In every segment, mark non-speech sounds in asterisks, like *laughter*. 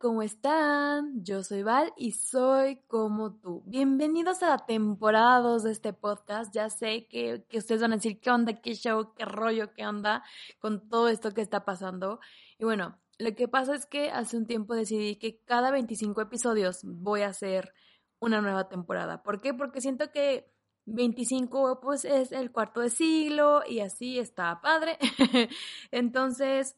¿Cómo están? Yo soy Val y soy como tú. Bienvenidos a la temporada 2 de este podcast. Ya sé que, que, ustedes van a decir qué onda, qué show, qué rollo, qué onda con todo esto que está pasando. Y bueno, lo que pasa es que hace un tiempo decidí que cada 25 episodios voy a hacer una nueva temporada. ¿Por qué? Porque siento que 25 pues es el cuarto de siglo y así está padre. *laughs* Entonces,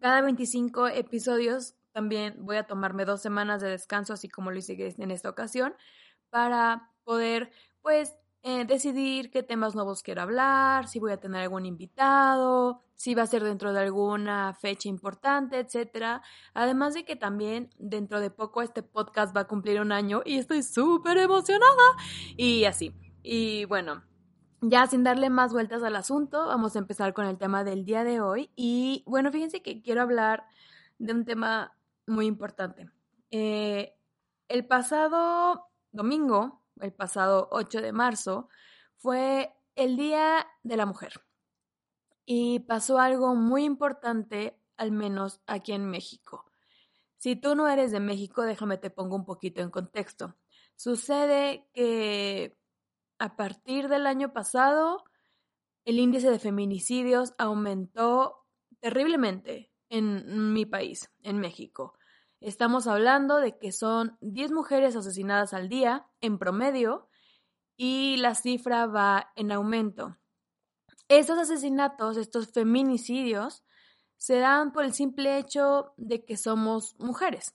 cada 25 episodios también voy a tomarme dos semanas de descanso, así como lo hice en esta ocasión, para poder, pues, eh, decidir qué temas nuevos quiero hablar, si voy a tener algún invitado, si va a ser dentro de alguna fecha importante, etcétera. Además de que también dentro de poco este podcast va a cumplir un año y estoy súper emocionada. Y así. Y bueno, ya sin darle más vueltas al asunto, vamos a empezar con el tema del día de hoy. Y bueno, fíjense que quiero hablar de un tema muy importante. Eh, el pasado domingo, el pasado 8 de marzo, fue el Día de la Mujer. Y pasó algo muy importante, al menos aquí en México. Si tú no eres de México, déjame te pongo un poquito en contexto. Sucede que a partir del año pasado, el índice de feminicidios aumentó terriblemente en mi país, en México. Estamos hablando de que son 10 mujeres asesinadas al día en promedio y la cifra va en aumento. Estos asesinatos, estos feminicidios, se dan por el simple hecho de que somos mujeres.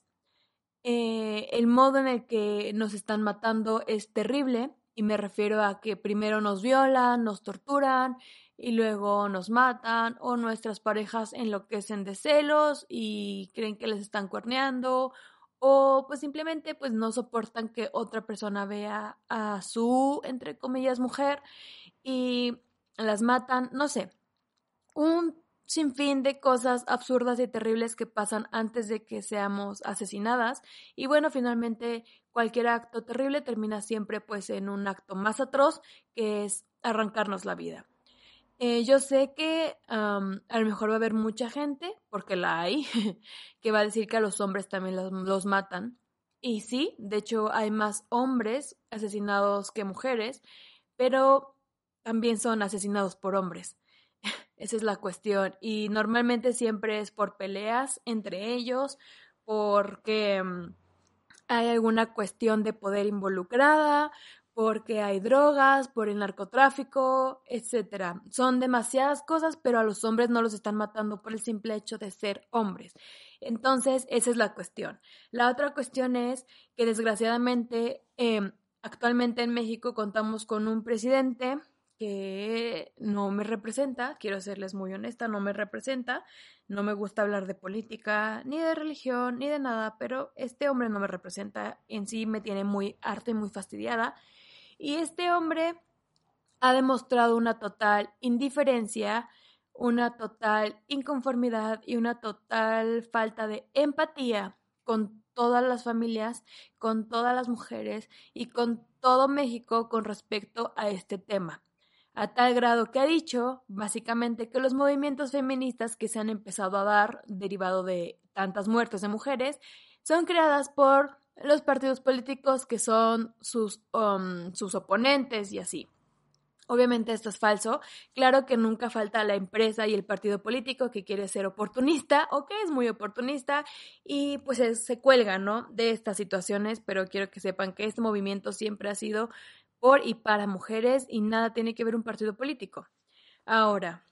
Eh, el modo en el que nos están matando es terrible y me refiero a que primero nos violan, nos torturan, y luego nos matan o nuestras parejas enloquecen de celos y creen que les están cuerneando o pues simplemente pues no soportan que otra persona vea a su entre comillas mujer y las matan, no sé, un sinfín de cosas absurdas y terribles que pasan antes de que seamos asesinadas y bueno, finalmente cualquier acto terrible termina siempre pues en un acto más atroz que es arrancarnos la vida. Eh, yo sé que a lo mejor va a haber mucha gente, porque la hay, *laughs* que va a decir que a los hombres también los, los matan. Y sí, de hecho hay más hombres asesinados que mujeres, pero también son asesinados por hombres. *laughs* Esa es la cuestión. Y normalmente siempre es por peleas entre ellos, porque hay alguna cuestión de poder involucrada, porque hay drogas, por el narcotráfico, etcétera. Son demasiadas cosas, pero a los hombres no los están matando por el simple hecho de ser hombres. Entonces, esa es la cuestión. La otra cuestión es que desgraciadamente em, actualmente en México contamos con un presidente que no me representa, quiero serles muy honesta, no me representa, no me gusta hablar de política, ni de religión, ni de nada, pero este hombre no me representa, en sí me tiene muy harta y muy fastidiada y este hombre ha demostrado una total indiferencia, una total inconformidad y una total falta de empatía con todas las familias, con todas las mujeres y con todo México con respecto a este tema. A tal grado que ha dicho, básicamente, que los movimientos feministas que se han empezado a dar, derivado de tantas muertes de mujeres, son creadas por los partidos políticos que son sus, um, sus oponentes y así. Obviamente esto es falso. Claro que nunca falta la empresa y el partido político que quiere ser oportunista o que es muy oportunista y pues se cuelga, ¿no? De estas situaciones, pero quiero que sepan que este movimiento siempre ha sido por y para mujeres y nada tiene que ver un partido político. Ahora,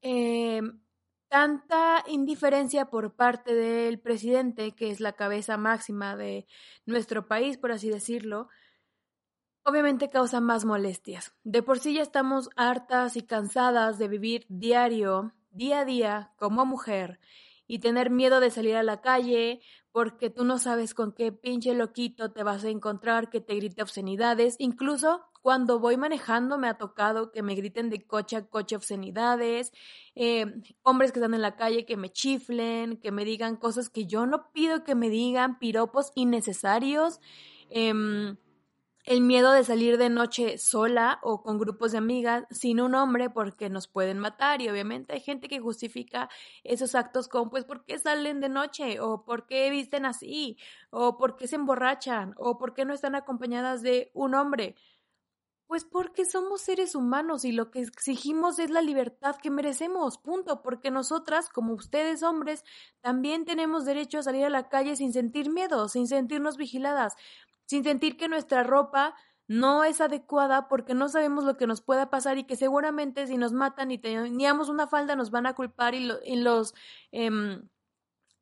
eh, tanta indiferencia por parte del presidente, que es la cabeza máxima de nuestro país, por así decirlo, obviamente causa más molestias. De por sí ya estamos hartas y cansadas de vivir diario, día a día, como mujer, y tener miedo de salir a la calle porque tú no sabes con qué pinche loquito te vas a encontrar que te grite obscenidades. Incluso cuando voy manejando me ha tocado que me griten de coche a coche obscenidades, eh, hombres que están en la calle que me chiflen, que me digan cosas que yo no pido que me digan, piropos innecesarios. Em, el miedo de salir de noche sola o con grupos de amigas sin un hombre porque nos pueden matar y obviamente hay gente que justifica esos actos con pues ¿por qué salen de noche? o ¿por qué visten así? o ¿por qué se emborrachan? o ¿por qué no están acompañadas de un hombre? Pues porque somos seres humanos y lo que exigimos es la libertad que merecemos, punto, porque nosotras, como ustedes hombres, también tenemos derecho a salir a la calle sin sentir miedo, sin sentirnos vigiladas, sin sentir que nuestra ropa no es adecuada porque no sabemos lo que nos pueda pasar y que seguramente si nos matan y teníamos una falda nos van a culpar y, los... Em,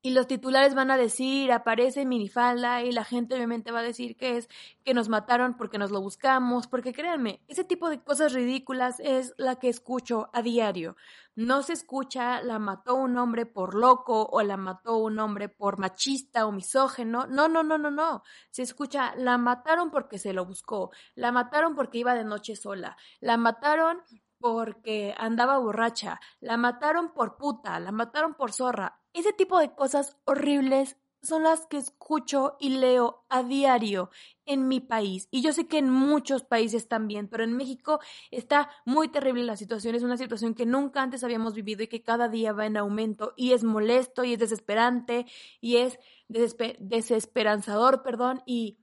y los titulares van a decir, aparece minifalda y la gente obviamente va a decir que es que nos mataron porque nos lo buscamos, porque créanme, ese tipo de cosas ridículas es la que escucho a diario. No se escucha la mató un hombre por loco o la mató un hombre por machista o misógeno. No, no, no, no, no. Se escucha la mataron porque se lo buscó, la mataron porque iba de noche sola, la mataron porque andaba borracha, la mataron por puta, la mataron por zorra. Ese tipo de cosas horribles son las que escucho y leo a diario en mi país. Y yo sé que en muchos países también, pero en México está muy terrible la situación. Es una situación que nunca antes habíamos vivido y que cada día va en aumento y es molesto y es desesperante y es desesperanzador, perdón. Y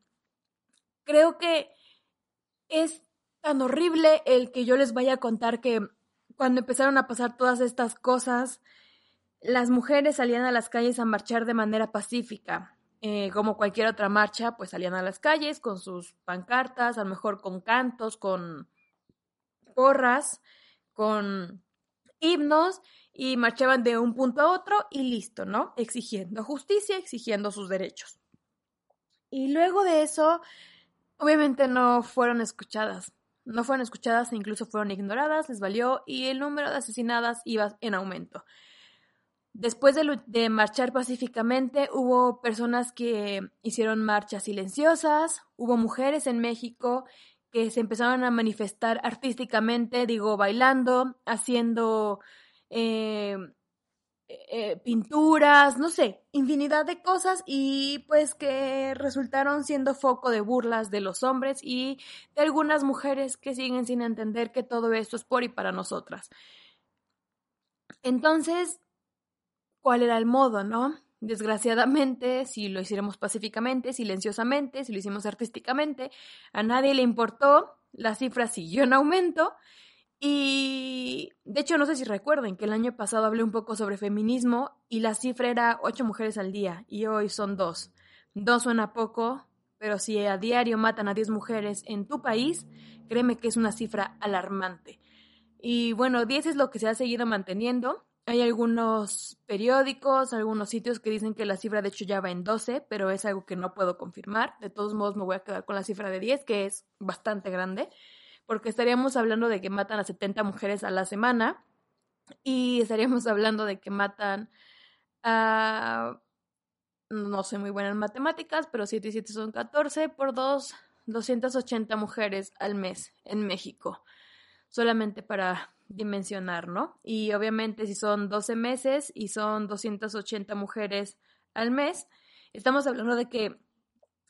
creo que es tan horrible el que yo les vaya a contar que cuando empezaron a pasar todas estas cosas, las mujeres salían a las calles a marchar de manera pacífica. Eh, como cualquier otra marcha, pues salían a las calles con sus pancartas, a lo mejor con cantos, con porras, con himnos y marchaban de un punto a otro y listo, ¿no? Exigiendo justicia, exigiendo sus derechos. Y luego de eso, obviamente no fueron escuchadas no fueron escuchadas e incluso fueron ignoradas, les valió y el número de asesinadas iba en aumento. Después de, marchar pacíficamente, hubo personas que hicieron marchas silenciosas, hubo mujeres en México que se empezaron a manifestar artísticamente, digo, bailando, haciendo eh, eh, pinturas, no sé, infinidad de cosas y pues que resultaron siendo foco de burlas de los hombres y de algunas mujeres que siguen sin entender que todo esto es por y para nosotras. Entonces, ¿cuál era el modo, no? Desgraciadamente, si lo hiciéramos pacíficamente, silenciosamente, si lo hicimos artísticamente, a nadie le importó, la cifra siguió en aumento y de hecho, no sé si recuerden que el año pasado hablé un poco sobre feminismo y la cifra era ocho mujeres al día y hoy son dos. Dos suena poco, pero si a diario matan a diez mujeres en tu país, créeme que es una cifra alarmante. Y bueno, diez es lo que se ha seguido manteniendo. Hay algunos periódicos, algunos sitios que dicen que la cifra de hecho ya va en 12, pero es algo que no puedo confirmar. De todos modos me voy a quedar con la cifra de 10, que es bastante grande porque estaríamos hablando de que matan a 70 mujeres a la semana y estaríamos *laughs* hablando de que matan a, no soy muy buena en matemáticas, pero 7 y 7 son 14 por 2, 280 mujeres al mes en México, solamente para dimensionar, ¿no? Y obviamente si son 12 meses y son 280 mujeres al mes, estamos hablando de que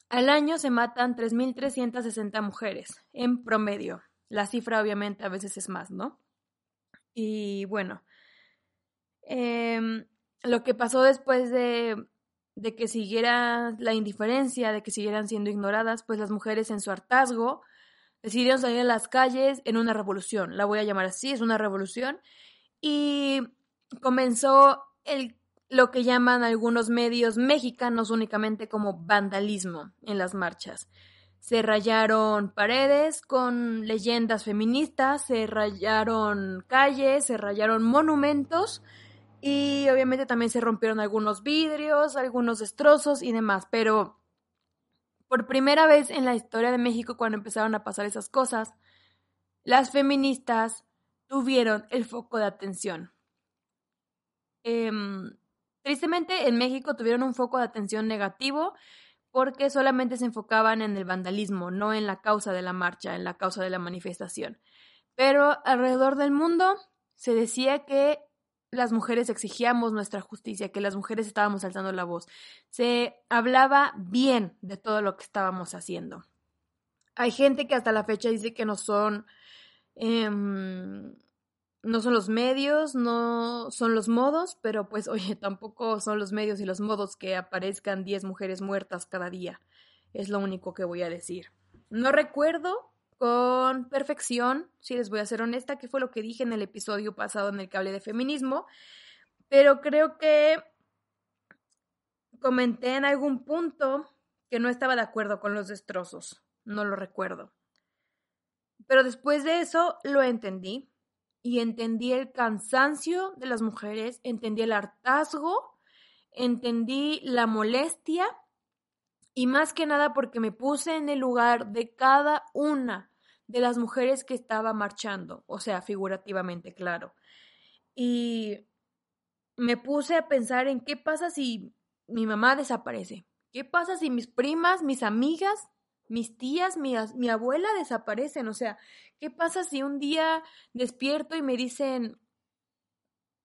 al año se matan 3.360 mujeres en promedio. La cifra obviamente a veces es más, ¿no? Y bueno, em, lo que pasó después de, de que siguiera la indiferencia, de que siguieran siendo ignoradas, pues las mujeres en su hartazgo decidieron salir a las calles en una revolución, la voy a llamar así, es una revolución, y comenzó el lo que llaman algunos medios mexicanos únicamente como vandalismo en las marchas. Se rayaron paredes con leyendas feministas, se rayaron calles, se rayaron monumentos y obviamente también se rompieron algunos vidrios, algunos destrozos y demás, pero por primera vez en la historia de México cuando empezaron a pasar esas cosas, las feministas tuvieron el foco de atención. Em, tristemente en México tuvieron un foco de atención negativo porque solamente se enfocaban en el vandalismo, no en la causa de la marcha, en la causa de la manifestación. Pero alrededor del mundo se decía que las mujeres exigíamos nuestra justicia, que las mujeres estábamos alzando la voz. Se hablaba bien de todo lo que estábamos haciendo. Hay gente que hasta la fecha dice que no son, em, no son los medios, no son los modos, pero pues *laughs* oye, tampoco son los medios y los modos que aparezcan 10 mujeres muertas cada día. Es lo único que voy a decir. No recuerdo con perfección, si les voy a ser honesta, que fue lo que dije en el episodio pasado en el que hablé de feminismo, pero creo que comenté en algún punto que no estaba de acuerdo con los destrozos, no lo recuerdo. Pero después de eso lo entendí y entendí el cansancio de las mujeres, entendí el hartazgo, entendí la molestia y más que nada porque me puse en el lugar de cada una de las mujeres que estaba marchando, o sea, figurativamente, claro. Y me puse a pensar en qué pasa si mi mamá desaparece, qué pasa si mis primas, mis amigas, mis tías, mi, mi abuela desaparecen, o sea, qué pasa si un día despierto y me dicen,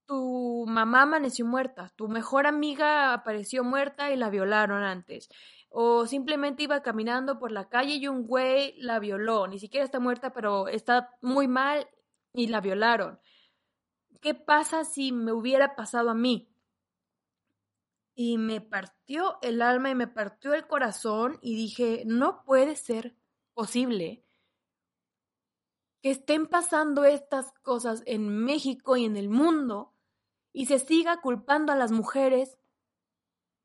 tu mamá amaneció muerta, tu mejor amiga apareció muerta y la violaron antes o simplemente iba caminando por la calle y un güey la violó, ni siquiera está muerta, pero está muy mal y la violaron. ¿Qué pasa si me hubiera pasado a mí? Y me partió el alma y me partió el corazón y dije, no puede ser posible que estén pasando estas cosas en México y en el mundo y se siga culpando a las mujeres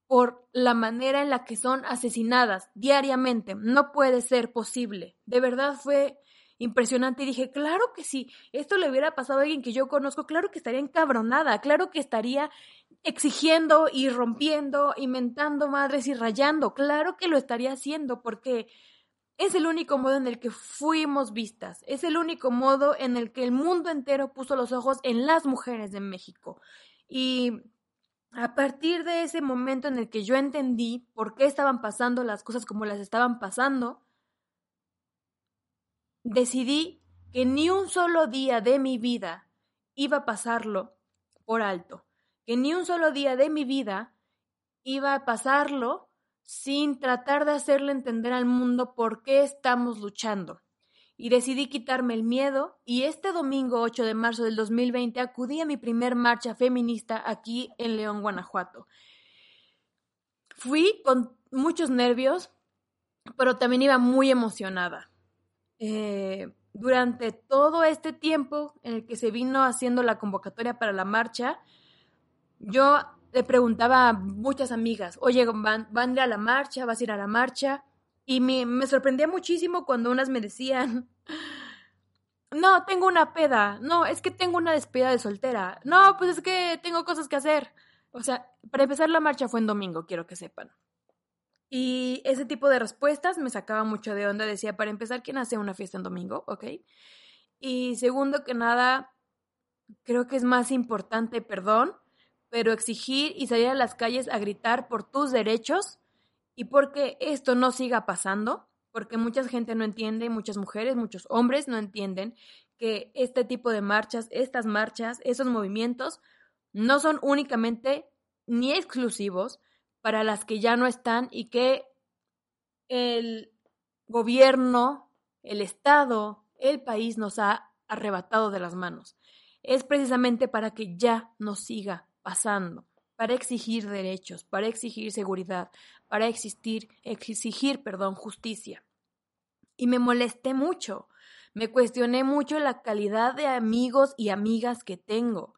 por la manera en la que son asesinadas diariamente. No puede ser posible. De verdad fue impresionante y dije, claro que sí, esto le hubiera pasado a alguien que yo conozco, claro que estaría encabronada, claro que estaría exigiendo y rompiendo, inventando madres y rayando, claro que lo estaría haciendo porque es el único modo en el que fuimos vistas, es el único modo en el que el mundo entero puso los ojos en las mujeres de México. Y a partir de ese momento en el que yo entendí por qué estaban pasando las cosas como las estaban pasando, decidí que ni un solo día de mi vida iba a pasarlo por alto, que ni un solo día de mi vida iba a pasarlo sin tratar de hacerle entender al mundo por qué estamos luchando y decidí quitarme el miedo y este domingo 8 de marzo del 2020 acudí a mi primer marcha feminista aquí en León, Guanajuato. Fui con muchos nervios, pero también iba muy emocionada. Eh, durante todo este tiempo en el que se vino haciendo la convocatoria para la marcha, yo le preguntaba a muchas amigas, oye, ¿van, van a ir a la marcha? ¿Vas a ir a la marcha? Y me, me sorprendía muchísimo cuando unas me decían, no, tengo una peda, no, es que tengo una despedida de soltera, no, pues es que tengo cosas que hacer. O sea, para empezar la marcha fue en domingo, quiero que sepan. Y ese tipo de respuestas me sacaba mucho de onda. Decía, para empezar, ¿quién hace una fiesta en domingo? ¿Ok? Y segundo que nada, creo que es más importante, perdón, pero exigir y salir a las calles a gritar por tus derechos y porque esto no siga pasando, porque mucha gente no entiende, muchas mujeres, muchos hombres no entienden que este tipo de marchas, estas marchas, esos movimientos no son únicamente ni exclusivos para las que ya no están y que el gobierno, el Estado, el país nos ha arrebatado de las manos. Es precisamente para que ya no siga pasando para exigir derechos, para exigir seguridad, para existir, exigir, perdón, justicia. Y me molesté mucho, me cuestioné mucho la calidad de amigos y amigas que tengo.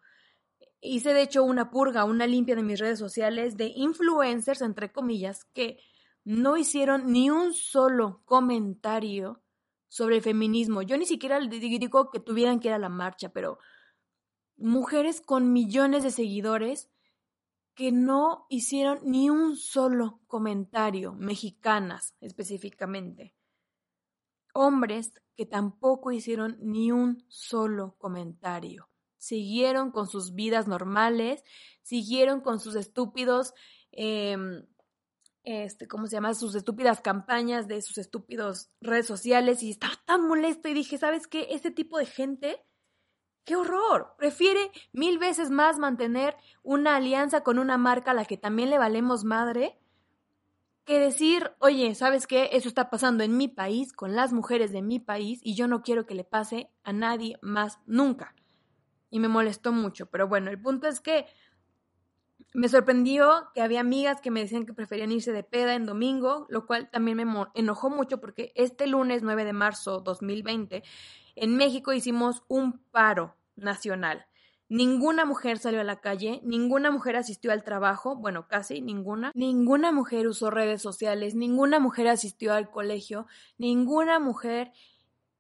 Hice de hecho una purga, una limpia de mis redes sociales de influencers, entre comillas, que no hicieron ni un solo comentario sobre el feminismo. Yo ni siquiera digo que tuvieran que ir a la marcha, pero mujeres con millones de seguidores que no hicieron ni un solo comentario, mexicanas específicamente. Hombres que tampoco hicieron ni un solo comentario. Siguieron con sus vidas normales, siguieron con sus estúpidos eh, este, ¿cómo se llama? Sus estúpidas campañas de sus estúpidos redes sociales y estaba tan molesto y dije, ¿sabes qué? Este tipo de gente, qué horror. Prefiere mil veces más mantener una alianza con una marca a la que también le valemos madre que decir, oye, ¿sabes qué? Eso está pasando en mi país, con las mujeres de mi país y yo no quiero que le pase a nadie más nunca. Y me molestó mucho, pero bueno, el punto es que me sorprendió que había amigas que me decían que preferían irse de peda en domingo, lo cual también me enojó mucho porque este lunes 9 de marzo 2020 en México hicimos un paro nacional. Ninguna mujer salió a la calle, ninguna mujer asistió al trabajo, bueno, casi ninguna. Ninguna mujer usó redes sociales, ninguna mujer asistió al colegio, ninguna mujer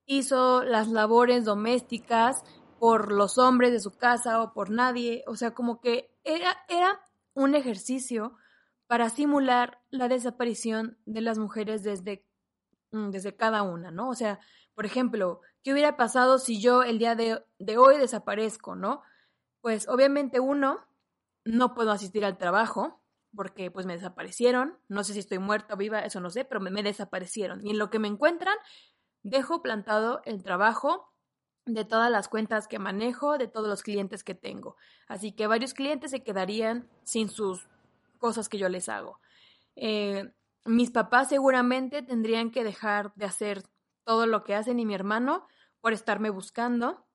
hizo las labores domésticas por los hombres de su casa o por nadie. O sea, como que era, era un ejercicio para simular la desaparición de las mujeres desde, desde cada una, ¿no? O sea, por ejemplo, ¿qué hubiera pasado si yo el día de, de hoy desaparezco, ¿no? Pues obviamente uno, no puedo asistir al trabajo porque pues me desaparecieron, no sé si estoy muerta o viva, eso no sé, pero me, me desaparecieron. Y en lo que me encuentran, dejo plantado el trabajo de todas las cuentas que manejo, de todos los clientes que tengo. Así que varios clientes se quedarían sin sus cosas que yo les hago. Eh, mis papás seguramente tendrían que dejar de hacer todo lo que hacen y mi hermano por estarme buscando,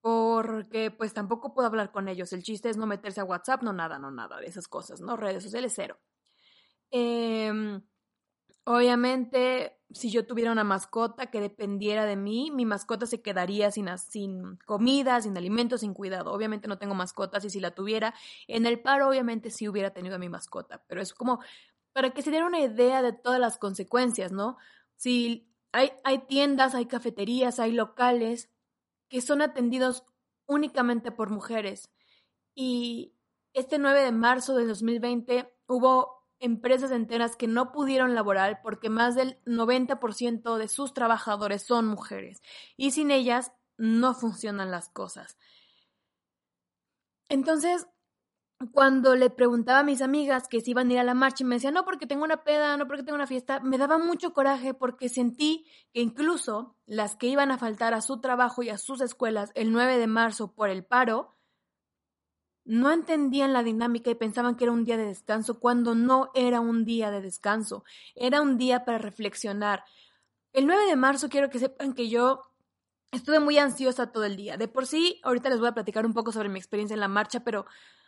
porque pues tampoco puedo hablar con ellos. El chiste es no meterse a WhatsApp, no nada, no nada de esas cosas, ¿no? Redes sociales cero. Eh, Obviamente, si yo tuviera una mascota que dependiera de mí, mi mascota se quedaría sin, sin comida, sin alimentos, sin cuidado. Obviamente no tengo mascotas y si la tuviera, en el paro obviamente sí hubiera tenido a mi mascota, pero es como para que se diera una idea de todas las consecuencias, ¿no? Si hay, hay tiendas, hay cafeterías, hay locales que son atendidos únicamente por mujeres. Y este 9 de marzo del 2020 hubo empresas enteras que no pudieron laborar porque más del 90% de sus trabajadores son mujeres y sin ellas no funcionan las cosas. Entonces, cuando le preguntaba a mis amigas que si iban a ir a la marcha y me decían, no, porque tengo una peda, no, porque tengo una fiesta, me daba mucho coraje porque sentí que incluso las que iban a faltar a su trabajo y a sus escuelas el 9 de marzo por el paro, no entendían la dinámica y pensaban que era un día de descanso cuando no era un día de descanso, era un día para reflexionar. El 9 de marzo quiero que sepan que yo estuve muy ansiosa todo el día. De por sí, ahorita les voy a platicar un poco sobre mi experiencia en la marcha, pero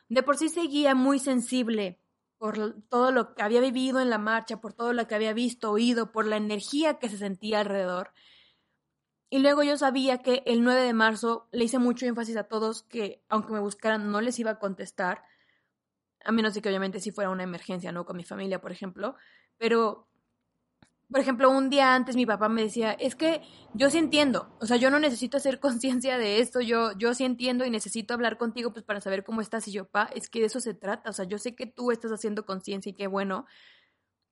de por sí seguía muy sensible por todo lo que había vivido en la marcha, por todo lo que había visto, oído, por la energía que se sentía alrededor. Y luego yo sabía que el 9 de marzo le hice mucho énfasis a todos que aunque me buscaran no les iba a contestar, a menos de que obviamente si fuera una emergencia, ¿no? Con mi familia, por ejemplo. Pero, por ejemplo, un día antes mi papá me decía, es que yo sí entiendo, o sea, yo no necesito hacer *laughs* conciencia de esto, yo, yo sí entiendo y necesito hablar contigo pues para saber cómo estás y yo, pa, es que de eso se trata, o sea, yo sé que tú estás haciendo conciencia y qué bueno,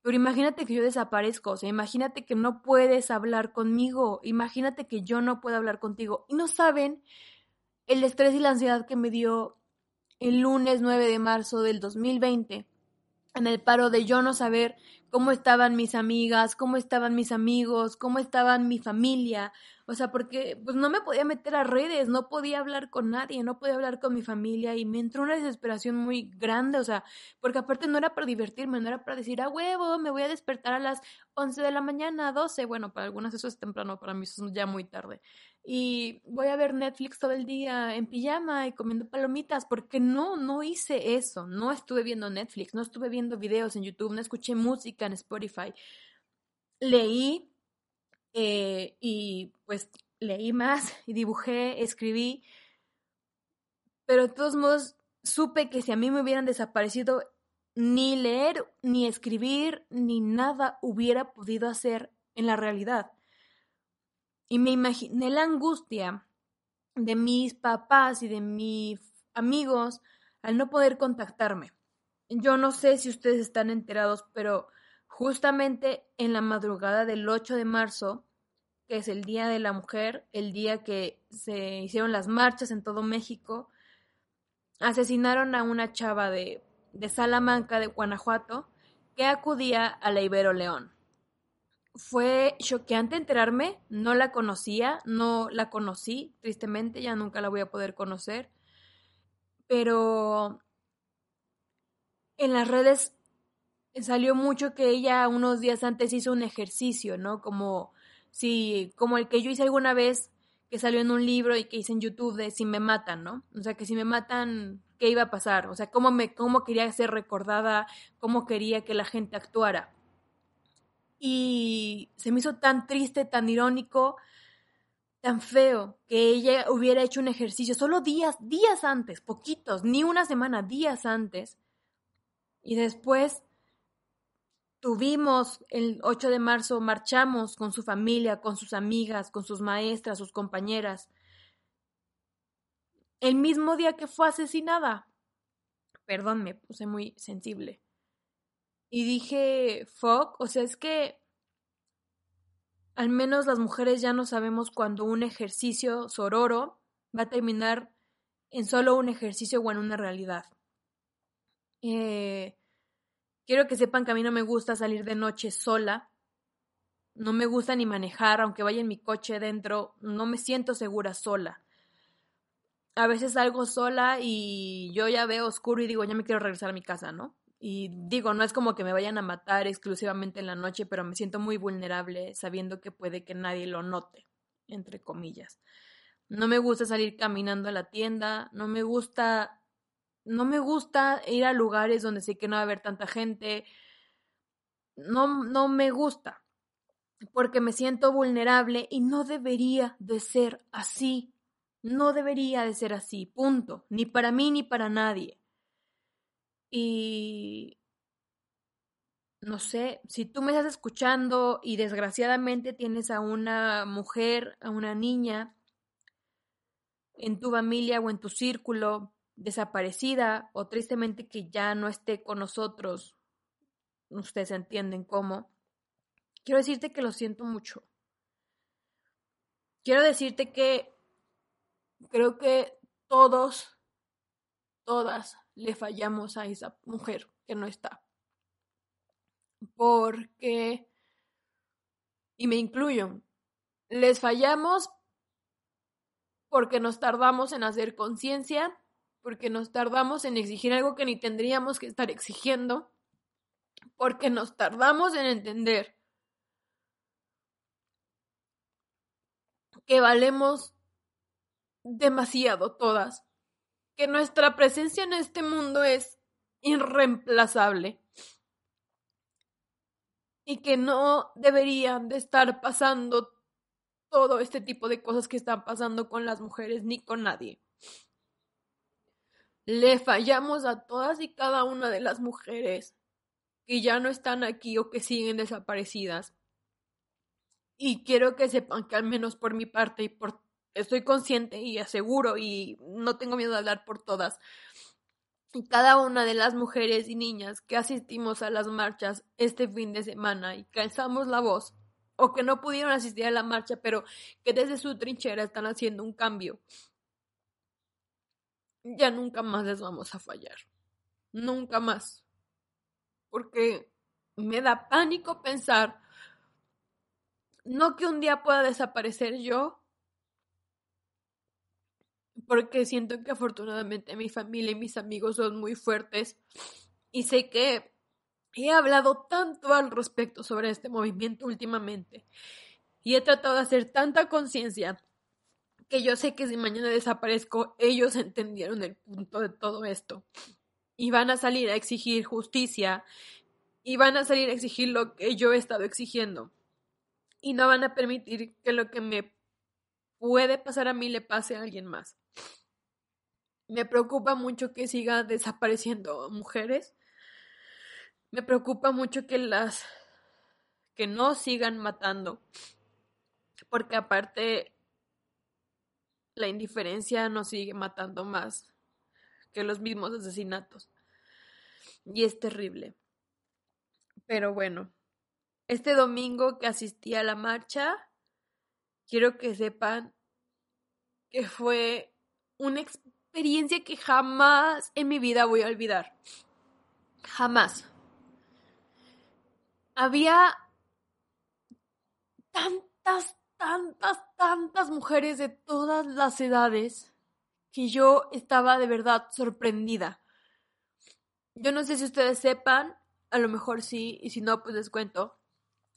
pero imagínate que yo desaparezco, o sea, imagínate que no puedes hablar conmigo, imagínate que yo no puedo hablar contigo. Y no saben el estrés y la ansiedad que me dio el lunes 9 de marzo del 2020 en el paro de yo no saber cómo estaban mis amigas, cómo estaban mis amigos, cómo estaban mi familia, o sea, porque pues no me podía meter a redes, no podía hablar con nadie, no podía hablar con mi familia y me entró una desesperación muy grande, o sea, porque aparte no era para divertirme, no era para decir, a huevo, me voy a despertar a las 11 de la mañana, 12, bueno, para algunas eso es temprano, para mí eso es ya muy tarde y voy a ver Netflix todo el día en pijama y comiendo palomitas, porque no, no hice eso, no estuve viendo Netflix, no estuve viendo videos en YouTube, no escuché música en Spotify. Leí eh, y pues leí más y dibujé, escribí, pero de todos modos supe que si a mí me hubieran desaparecido ni leer, ni escribir, ni nada hubiera podido hacer en la realidad. Y me imaginé la angustia de mis papás y de mis amigos al no poder contactarme. Yo no sé si ustedes están enterados, pero justamente en la madrugada del 8 de marzo, que es el Día de la Mujer, el día que se hicieron las marchas en todo México, asesinaron a una chava de, de Salamanca, de Guanajuato, que acudía a la Ibero León. Fue choqueante enterarme, no la conocía, no la conocí, tristemente ya nunca la voy a poder conocer, pero en las redes salió mucho que ella unos días antes hizo un ejercicio, ¿no? Como si, como el que yo hice alguna vez que salió en un libro y que hice en YouTube de si me matan, ¿no? O sea, que si me matan, ¿qué iba a pasar? O sea, cómo me, cómo quería ser recordada, cómo quería que la gente actuara. Y se me hizo tan triste, tan irónico, tan feo que ella hubiera hecho un ejercicio solo días, días antes, poquitos, ni una semana, días antes. Y después tuvimos el 8 de marzo, marchamos con su familia, con sus amigas, con sus maestras, sus compañeras. El mismo día que fue asesinada. Perdón, me puse muy sensible. Y dije, fuck, o sea, es que al menos las mujeres ya no sabemos cuando un ejercicio sororo va a terminar en solo un ejercicio o en una realidad. Eh, Quiero que sepan que a mí no me gusta salir de noche sola. No me gusta ni manejar, aunque vaya en mi coche dentro, no me siento segura sola. A veces salgo sola y yo ya veo oscuro y digo, ya me quiero regresar a mi casa, ¿no? Y digo, no es como que me vayan a matar exclusivamente en la noche, pero me siento muy vulnerable sabiendo que puede que nadie lo note, entre comillas. No me gusta salir caminando a la tienda, no me gusta no me gusta ir a lugares donde sé que no va a haber tanta gente. No, no me gusta. Porque me siento vulnerable y no debería de ser así. No debería de ser así. Punto. Ni para mí ni para nadie. Y no sé, si tú me estás escuchando y desgraciadamente tienes a una mujer, a una niña en tu familia o en tu círculo desaparecida o tristemente que ya no esté con nosotros, ustedes entienden cómo, quiero decirte que lo siento mucho. Quiero decirte que creo que todos, todas le fallamos a esa mujer que no está. Porque, y me incluyo, les fallamos porque nos tardamos en hacer conciencia porque nos tardamos en exigir algo que ni tendríamos que estar exigiendo, porque nos tardamos en entender que valemos demasiado todas, que nuestra presencia en este mundo es irreemplazable y que no deberían de estar pasando todo este tipo de cosas que están pasando con las mujeres ni con nadie. Le fallamos a todas y cada una de las mujeres que ya no están aquí o que siguen desaparecidas. Y quiero que sepan que al menos por mi parte y por estoy consciente y aseguro y no tengo miedo de hablar por todas. Y cada una de las mujeres y niñas que asistimos a las marchas este fin de semana y calzamos la voz o que no pudieron asistir a la marcha, pero que desde su trinchera están haciendo un cambio ya nunca más les vamos a fallar. Nunca más. Porque me da pánico pensar, no que un día pueda desaparecer yo, porque siento que afortunadamente mi familia y mis amigos son muy fuertes y sé que he hablado tanto al respecto sobre este movimiento últimamente y he tratado de hacer tanta conciencia que yo sé que si mañana desaparezco, ellos entendieron el punto de todo esto. Y van a salir a exigir justicia. Y van a salir a exigir lo que yo he estado exigiendo. Y no van a permitir que lo que me puede pasar a mí le pase a alguien más. Me preocupa mucho que siga desapareciendo mujeres. me preocupa mucho que las que no sigan matando, porque aparte la indiferencia nos sigue matando más que los mismos asesinatos. Y es terrible. Pero bueno, este domingo que asistí a la marcha, quiero que sepan que fue una experiencia que jamás en mi vida voy a olvidar. Jamás. Había tantas, tantas, tantas mujeres de todas las edades que yo estaba de verdad sorprendida. Yo no sé si ustedes sepan, a lo mejor sí, y si no, pues les cuento.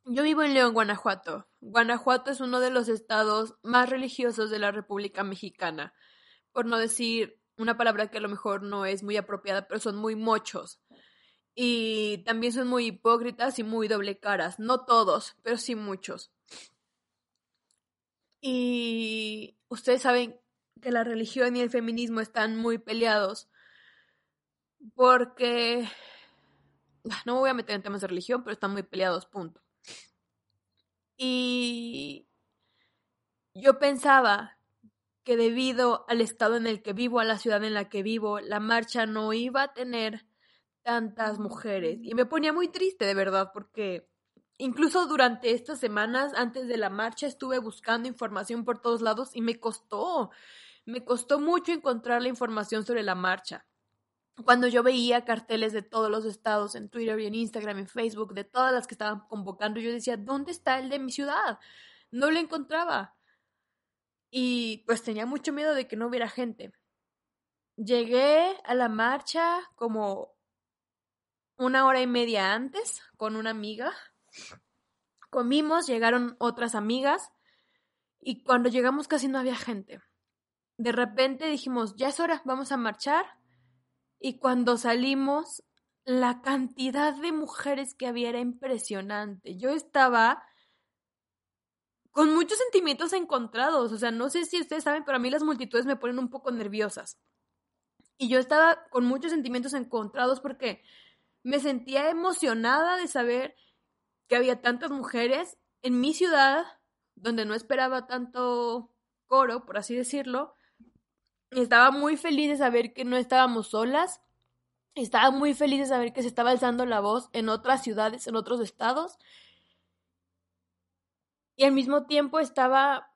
Yo vivo en León, Guanajuato. Guanajuato es uno de los estados más religiosos de la República Mexicana. Por no decir una palabra que a lo mejor no es muy apropiada, pero son muy mochos. Y también son muy hipócritas y muy doble caras. No todos, pero sí muchos. Y ustedes saben que la religión y el feminismo están muy peleados porque no me voy a meter en temas de religión, pero están muy peleados, punto. Y yo pensaba que debido al estado en el que vivo, a la ciudad en la que vivo, la marcha no iba a tener tantas mujeres. Y me ponía muy triste, de verdad, porque incluso durante estas semanas, antes de la marcha, estuve buscando información por todos lados y me costó. Me costó mucho encontrar la información sobre la marcha. Cuando yo veía carteles de todos los estados en Twitter y en Instagram, en Facebook, de todas las que estaban convocando, yo decía, ¿dónde está el de mi ciudad? No lo encontraba. Y pues tenía mucho miedo de que no hubiera gente. Llegué a la marcha como una hora y media antes con una amiga. Comimos, llegaron otras amigas y cuando llegamos casi no había gente de repente dijimos, ya es hora, vamos a marchar. Y cuando salimos, la cantidad de mujeres que había era impresionante. Yo estaba con muchos sentimientos encontrados. O sea, no sé si ustedes saben, pero a mí las multitudes me ponen un poco nerviosas. Y yo estaba con muchos sentimientos encontrados porque me sentía emocionada de saber que había tantas mujeres en mi ciudad, donde no esperaba tanto coro, por así decirlo, estaba muy feliz de saber que no estábamos solas. Estaba muy feliz de saber que se estaba alzando la voz en otras ciudades, en otros estados. Y al mismo tiempo estaba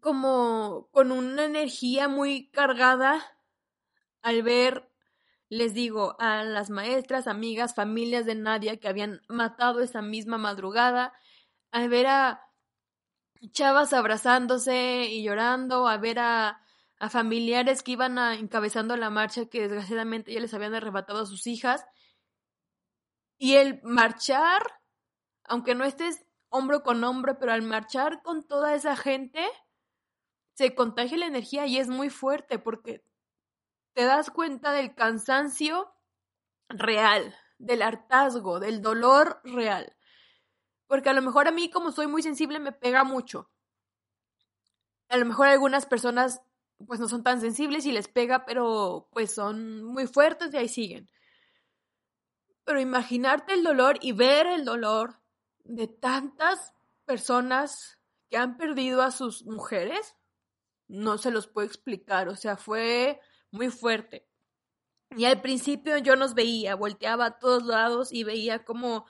como con una energía muy cargada al ver, les digo, a las maestras, amigas, familias de Nadia que habían matado esa misma madrugada, al ver a chavas abrazándose y llorando, a ver a a familiares que iban encabezando la marcha que desgraciadamente ya les habían arrebatado a sus hijas. Y el marchar, aunque no estés hombro con hombro, pero al marchar con toda esa gente, se contagia la energía y es muy fuerte porque te das cuenta del cansancio real, del hartazgo, del dolor real. Porque a lo mejor a mí, como soy muy sensible, me pega mucho. A lo mejor algunas personas pues no son tan sensibles y les pega, pero pues son muy fuertes y ahí siguen. Pero imaginarte el dolor y ver el dolor de tantas personas que han perdido a sus mujeres, no se los puedo explicar, o sea, fue muy fuerte. Y al principio yo nos veía, volteaba a todos lados y veía cómo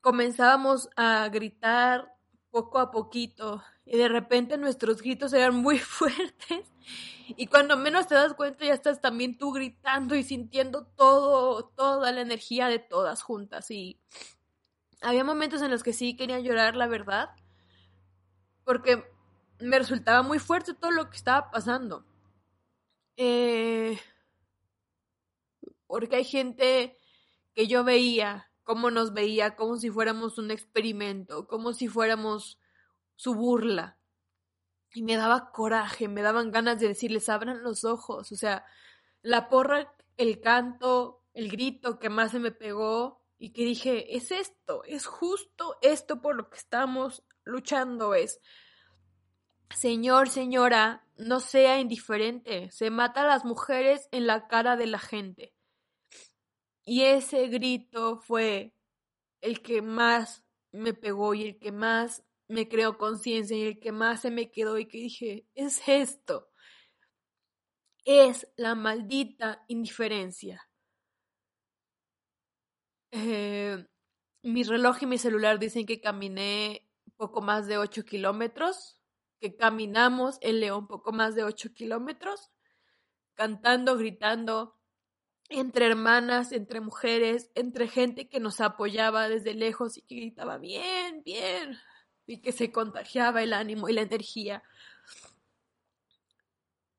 comenzábamos a gritar poco a poquito y de repente nuestros gritos eran muy *laughs* fuertes y cuando menos te das cuenta ya estás también tú gritando y sintiendo todo, toda la energía de todas juntas y había momentos en los que sí quería llorar, la verdad, porque me resultaba muy fuerte todo lo que estaba pasando. Eh, porque hay gente que yo veía, cómo nos veía, como si fuéramos un experimento, como si fuéramos su burla. Y me daba coraje, me daban ganas de decirles, abran los ojos. O sea, la porra, el canto, el grito que más se me pegó y que dije, es esto, es justo esto por lo que estamos luchando, es, Señor, señora, no sea indiferente, se mata a las mujeres en la cara de la gente. Y ese grito fue el que más me pegó y el que más me creó conciencia y el que más se me quedó y que dije, es esto. Es la maldita indiferencia. Eh, mi reloj y mi celular dicen que caminé poco más de 8 kilómetros, que caminamos en León poco más de 8 kilómetros, cantando, gritando, entre hermanas, entre mujeres, entre gente que nos apoyaba desde lejos y que gritaba bien, bien, y que se contagiaba el ánimo y la energía.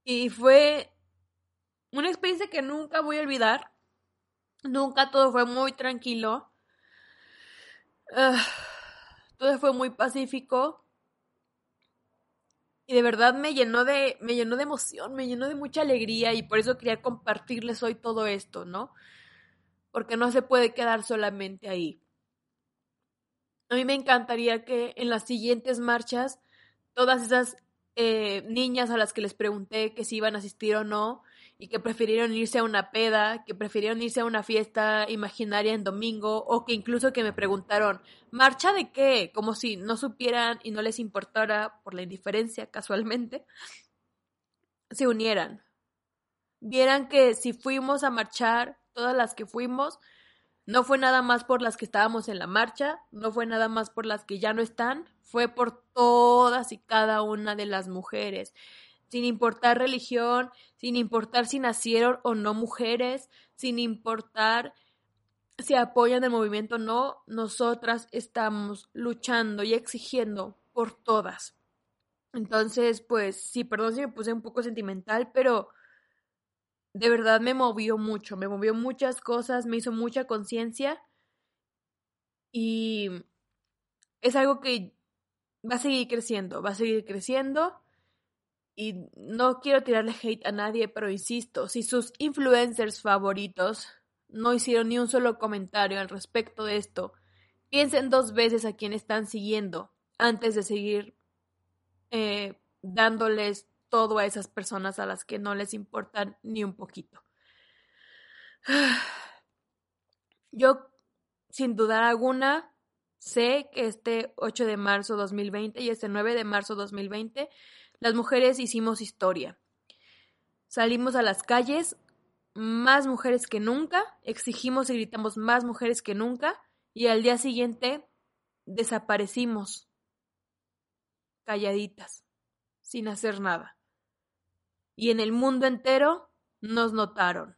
Y fue una experiencia que nunca voy a olvidar. Nunca todo fue muy tranquilo. Ah, todo fue muy pacífico. Y de verdad me llenó de, me llenó de emoción, me llenó de mucha alegría y por eso quería compartirles hoy todo esto, ¿no? Porque no se puede quedar solamente ahí. A mí me encantaría que en las siguientes marchas todas esas eh, niñas a las que les pregunté que si iban a asistir o no y que prefirieron irse a una peda, que prefirieron irse a una fiesta imaginaria en domingo o que incluso que me preguntaron, ¿marcha de qué? Como si no supieran y no les importara por la indiferencia casualmente, se unieran. Vieran que si fuimos a marchar, todas las que fuimos, no fue nada más por las que estábamos en la marcha, no fue nada más por las que ya no están, fue por todas y cada una de las mujeres, sin importar religión, sin importar si nacieron o no mujeres, sin importar si apoyan el movimiento o no, nosotras estamos luchando y exigiendo por todas. Entonces, pues sí, perdón si me puse un poco sentimental, pero de verdad me movió mucho, me movió muchas cosas, me hizo mucha conciencia y es algo que va a seguir creciendo, va a seguir creciendo y no quiero tirarle hate a nadie, pero insisto, si sus influencers favoritos no hicieron ni un solo comentario al respecto de esto, piensen dos veces a quién están siguiendo antes de seguir eh, dándoles todo a esas personas a las que no les importan ni un poquito. *sighs* Yo, sin dudar alguna, sé que este 8 de marzo 2020 y este 9 de marzo 2020, las mujeres hicimos historia. Salimos a las calles, más mujeres que nunca, exigimos y gritamos más mujeres que nunca, y al día siguiente desaparecimos, calladitas, sin hacer nada y en el mundo entero nos notaron.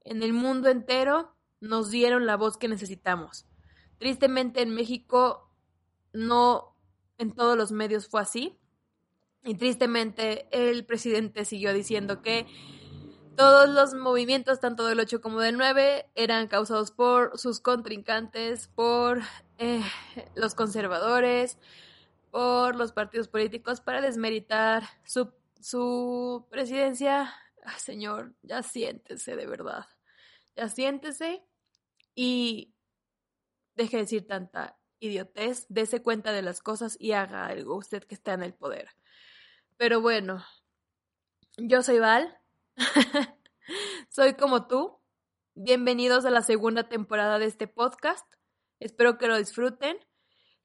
En el mundo entero nos dieron la voz que necesitamos. Tristemente en México no en todos los medios fue así. Y tristemente el presidente siguió diciendo que todos los movimientos, tanto del 8 como del 9, eran causados por sus contrincantes, por eh, los conservadores, por los partidos políticos, para desmeritar su su presidencia, señor, ya siéntese de verdad, ya siéntese y deje de decir tanta idiotez, dése cuenta de las cosas y haga algo usted que está en el poder. Pero bueno, yo soy Val, *laughs* soy como tú, bienvenidos a la segunda temporada de este podcast, espero que lo disfruten.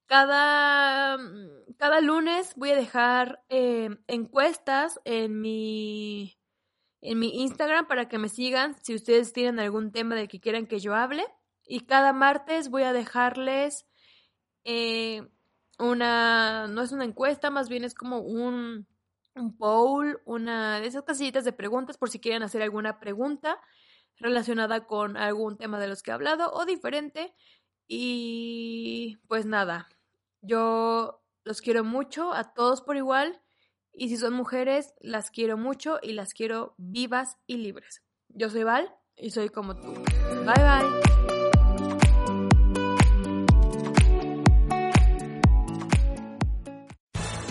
Cada, mm, cada lunes voy a dejar eh, encuestas en mi, en mi Instagram para que me sigan si ustedes tienen algún tema de que quieran que yo hable. Y cada martes voy a dejarles eh, una, no es una encuesta, más bien es como un, un poll, una de esas casillitas de preguntas por si quieren hacer alguna pregunta relacionada con algún tema de los que he hablado o diferente. Y pues nada, yo los quiero mucho, a todos por igual, y si son mujeres, las quiero mucho y las quiero vivas y libres. Yo soy Val y soy como tú. Bye bye.